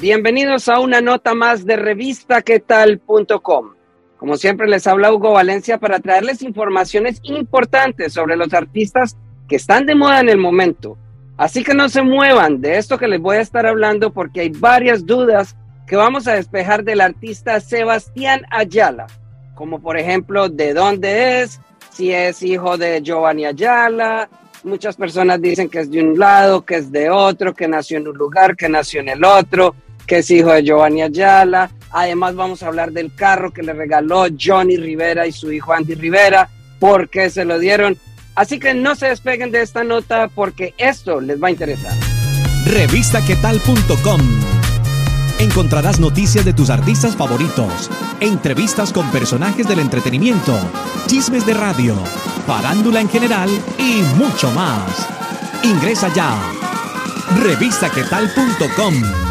Bienvenidos a una nota más de revistaquetal.com. Como siempre les habla Hugo Valencia para traerles informaciones importantes sobre los artistas que están de moda en el momento. Así que no se muevan de esto que les voy a estar hablando porque hay varias dudas que vamos a despejar del artista Sebastián Ayala, como por ejemplo de dónde es, si es hijo de Giovanni Ayala. Muchas personas dicen que es de un lado, que es de otro, que nació en un lugar, que nació en el otro, que es hijo de Giovanni Ayala. Además vamos a hablar del carro que le regaló Johnny Rivera y su hijo Andy Rivera, por qué se lo dieron. Así que no se despeguen de esta nota porque esto les va a interesar. Revistaquetal.com Encontrarás noticias de tus artistas favoritos, entrevistas con personajes del entretenimiento, chismes de radio, farándula en general y mucho más. Ingresa ya. Revistaquetal.com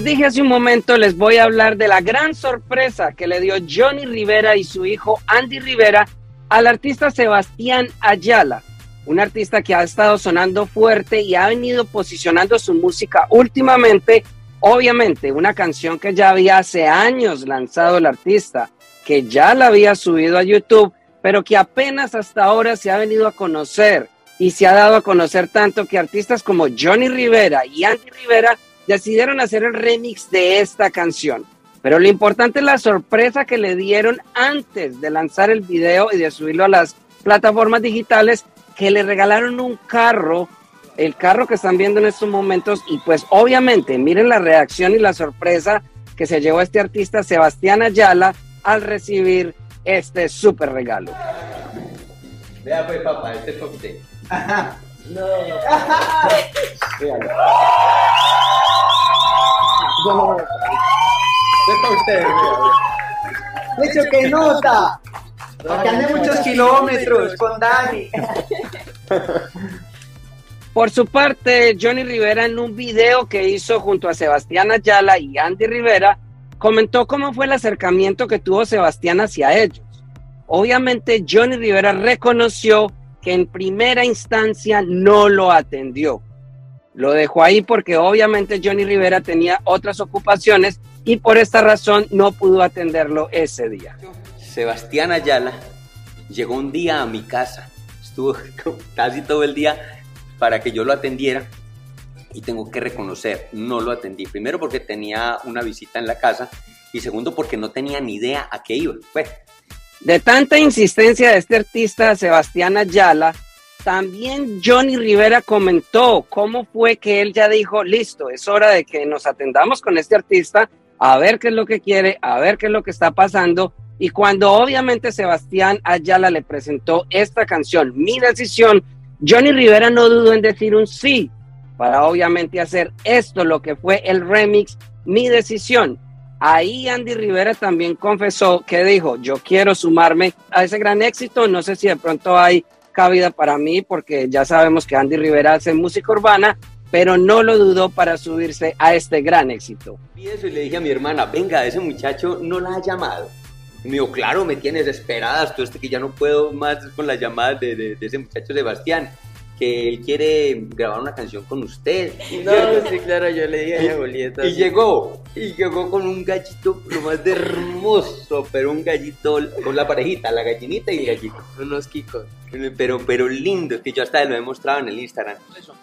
les dije hace un momento, les voy a hablar de la gran sorpresa que le dio Johnny Rivera y su hijo Andy Rivera al artista Sebastián Ayala, un artista que ha estado sonando fuerte y ha venido posicionando su música últimamente. Obviamente, una canción que ya había hace años lanzado el artista, que ya la había subido a YouTube, pero que apenas hasta ahora se ha venido a conocer y se ha dado a conocer tanto que artistas como Johnny Rivera y Andy Rivera decidieron hacer el remix de esta canción. Pero lo importante es la sorpresa que le dieron antes de lanzar el video y de subirlo a las plataformas digitales, que le regalaron un carro, el carro que están viendo en estos momentos, y pues obviamente miren la reacción y la sorpresa que se llevó este artista Sebastián Ayala al recibir este súper regalo. Vea pues papá, este es para usted. No. Hecho, que nota. Porque andé muchos kilómetros con Dani. Por su parte, Johnny Rivera en un video que hizo junto a Sebastián Ayala y Andy Rivera, comentó cómo fue el acercamiento que tuvo Sebastián hacia ellos. Obviamente, Johnny Rivera reconoció que en primera instancia no lo atendió. Lo dejó ahí porque obviamente Johnny Rivera tenía otras ocupaciones y por esta razón no pudo atenderlo ese día. Sebastián Ayala llegó un día a mi casa. Estuvo casi todo el día para que yo lo atendiera. Y tengo que reconocer, no lo atendí. Primero porque tenía una visita en la casa y segundo porque no tenía ni idea a qué iba. Fue. De tanta insistencia de este artista Sebastián Ayala, también Johnny Rivera comentó cómo fue que él ya dijo, listo, es hora de que nos atendamos con este artista, a ver qué es lo que quiere, a ver qué es lo que está pasando. Y cuando obviamente Sebastián Ayala le presentó esta canción, Mi Decisión, Johnny Rivera no dudó en decir un sí para obviamente hacer esto, lo que fue el remix Mi Decisión. Ahí Andy Rivera también confesó que dijo, yo quiero sumarme a ese gran éxito, no sé si de pronto hay cabida para mí, porque ya sabemos que Andy Rivera hace música urbana, pero no lo dudó para subirse a este gran éxito. Y eso y le dije a mi hermana, venga, ese muchacho no la ha llamado. Me dijo, claro, me tienes desesperadas, tú este que ya no puedo más con las llamadas de, de, de ese muchacho Sebastián, que él quiere grabar una canción con usted. No, sí, claro, yo le dije a Julieta. Y llegó, y llegó con un gallito lo más de hermoso, pero un gallito con la parejita, la gallinita y el gallito. Unos kikos. Pero, pero lindo, que yo hasta lo he mostrado en el Instagram.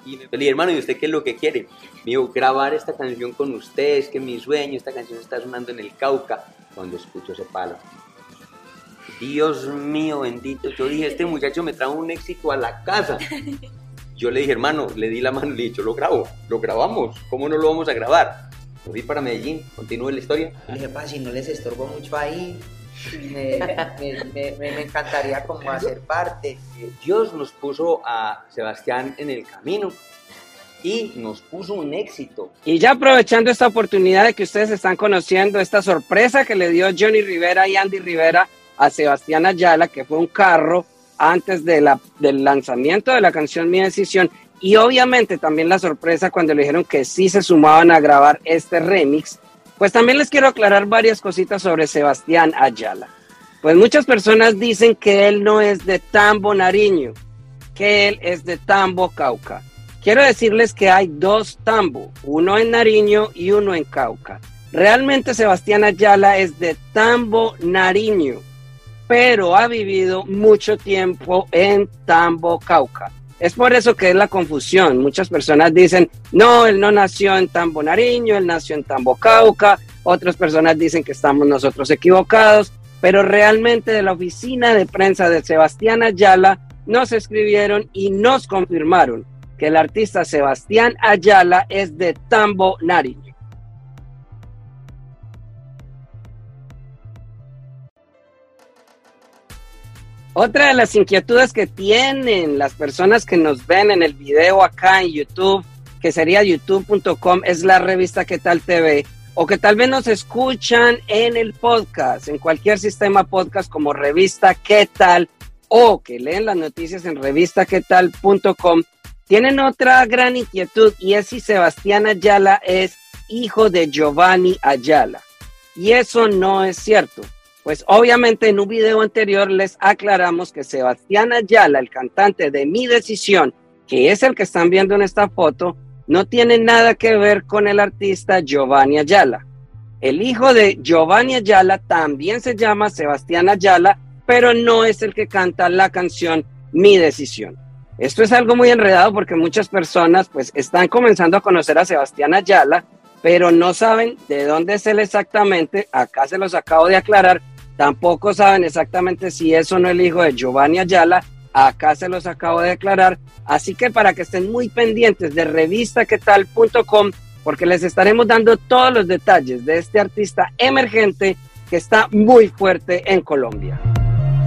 Y le dije, hermano, ¿y usted qué es lo que quiere? Me dijo, grabar esta canción con usted, es que mi sueño, esta canción está sonando en el Cauca. Cuando escucho ese palo, Dios mío bendito, yo dije, este muchacho me trajo un éxito a la casa. yo le dije, hermano, le di la mano y le dije, yo lo grabo, lo grabamos, ¿cómo no lo vamos a grabar? Lo vi para Medellín, continúe la historia. Le dije, pa, si no les estorbo mucho ahí, me, me, me, me encantaría como hacer parte. Dios nos puso a Sebastián en el camino y nos puso un éxito. Y ya aprovechando esta oportunidad de que ustedes están conociendo esta sorpresa que le dio Johnny Rivera y Andy Rivera a Sebastián Ayala, que fue un carro antes del lanzamiento de la canción Mi Decisión, y obviamente también la sorpresa cuando le dijeron que sí se sumaban a grabar este remix, pues también les quiero aclarar varias cositas sobre Sebastián Ayala. Pues muchas personas dicen que él no es de Tambo Nariño, que él es de Tambo Cauca. Quiero decirles que hay dos Tambo, uno en Nariño y uno en Cauca. Realmente Sebastián Ayala es de Tambo Nariño, pero ha vivido mucho tiempo en Tambo Cauca. Es por eso que es la confusión. Muchas personas dicen, no, él no nació en Tambo Nariño, él nació en Tambo Cauca. Otras personas dicen que estamos nosotros equivocados, pero realmente de la oficina de prensa de Sebastián Ayala nos escribieron y nos confirmaron que el artista Sebastián Ayala es de Tambo Nariño. Otra de las inquietudes que tienen las personas que nos ven en el video acá en YouTube, que sería youtube.com, es la revista ¿Qué tal TV? O que tal vez nos escuchan en el podcast, en cualquier sistema podcast como revista ¿Qué tal? O que leen las noticias en revista ¿Qué tal.com. Tienen otra gran inquietud y es si Sebastián Ayala es hijo de Giovanni Ayala. Y eso no es cierto. Pues obviamente en un video anterior les aclaramos que Sebastián Ayala, el cantante de Mi Decisión, que es el que están viendo en esta foto, no tiene nada que ver con el artista Giovanni Ayala. El hijo de Giovanni Ayala también se llama Sebastián Ayala, pero no es el que canta la canción Mi Decisión. Esto es algo muy enredado porque muchas personas pues están comenzando a conocer a Sebastián Ayala, pero no saben de dónde es él exactamente. Acá se los acabo de aclarar Tampoco saben exactamente si es o no el hijo de Giovanni Ayala. Acá se los acabo de declarar. Así que para que estén muy pendientes de revistaquetal.com, porque les estaremos dando todos los detalles de este artista emergente que está muy fuerte en Colombia.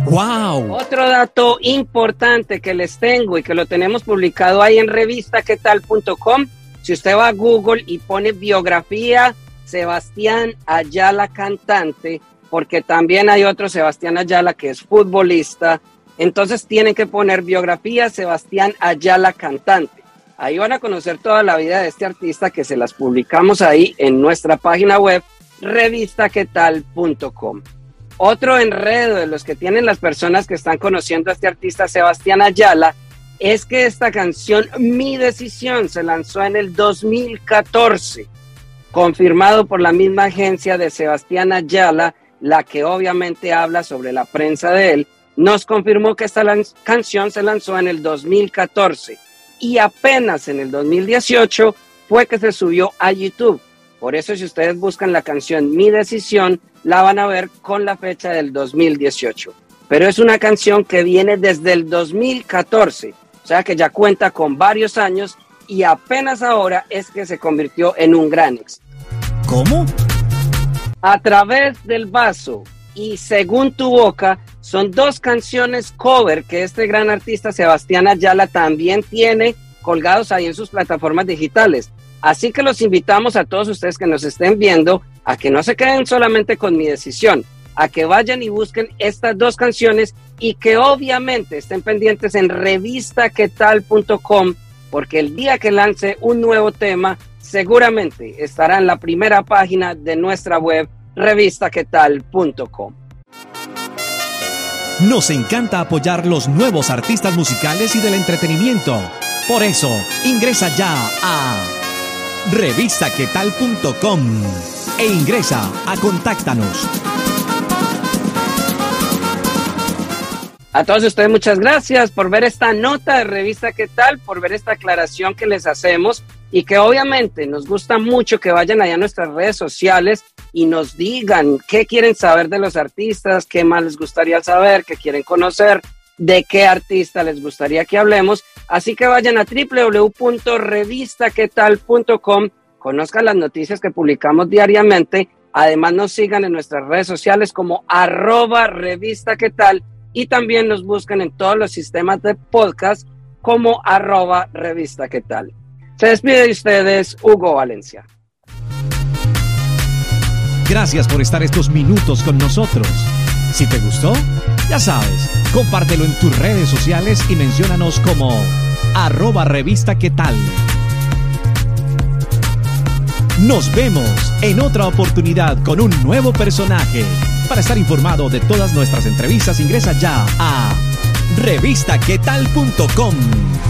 ¡Wow! Otro dato importante que les tengo y que lo tenemos publicado ahí en revistaquetal.com. Si usted va a Google y pone biografía Sebastián Ayala cantante, porque también hay otro Sebastián Ayala que es futbolista. Entonces tienen que poner biografía Sebastián Ayala cantante. Ahí van a conocer toda la vida de este artista que se las publicamos ahí en nuestra página web revistaquetal.com. Otro enredo de los que tienen las personas que están conociendo a este artista Sebastián Ayala es que esta canción Mi Decisión se lanzó en el 2014, confirmado por la misma agencia de Sebastián Ayala la que obviamente habla sobre la prensa de él, nos confirmó que esta canción se lanzó en el 2014 y apenas en el 2018 fue que se subió a YouTube. Por eso si ustedes buscan la canción Mi Decisión, la van a ver con la fecha del 2018. Pero es una canción que viene desde el 2014, o sea que ya cuenta con varios años y apenas ahora es que se convirtió en un gran éxito. ¿Cómo? A través del vaso y Según tu boca son dos canciones cover que este gran artista Sebastián Ayala también tiene colgados ahí en sus plataformas digitales. Así que los invitamos a todos ustedes que nos estén viendo a que no se queden solamente con mi decisión, a que vayan y busquen estas dos canciones y que obviamente estén pendientes en revistaquetal.com porque el día que lance un nuevo tema seguramente estará en la primera página de nuestra web revistaquetal.com. Nos encanta apoyar los nuevos artistas musicales y del entretenimiento. Por eso, ingresa ya a revistaquetal.com e ingresa a Contáctanos. A todos ustedes muchas gracias por ver esta nota de revista qué tal, por ver esta aclaración que les hacemos y que obviamente nos gusta mucho que vayan allá a nuestras redes sociales y nos digan qué quieren saber de los artistas, qué más les gustaría saber, qué quieren conocer. de qué artista les gustaría que hablemos. Así que vayan a www.revistaquetal.com, conozcan las noticias que publicamos diariamente. Además nos sigan en nuestras redes sociales como arroba revista y también nos buscan en todos los sistemas de podcast como arroba revista. Se despide de ustedes Hugo Valencia. Gracias por estar estos minutos con nosotros. Si te gustó, ya sabes, compártelo en tus redes sociales y menciónanos como arroba revista. Nos vemos en otra oportunidad con un nuevo personaje. Para estar informado de todas nuestras entrevistas ingresa ya a revistaquetal.com.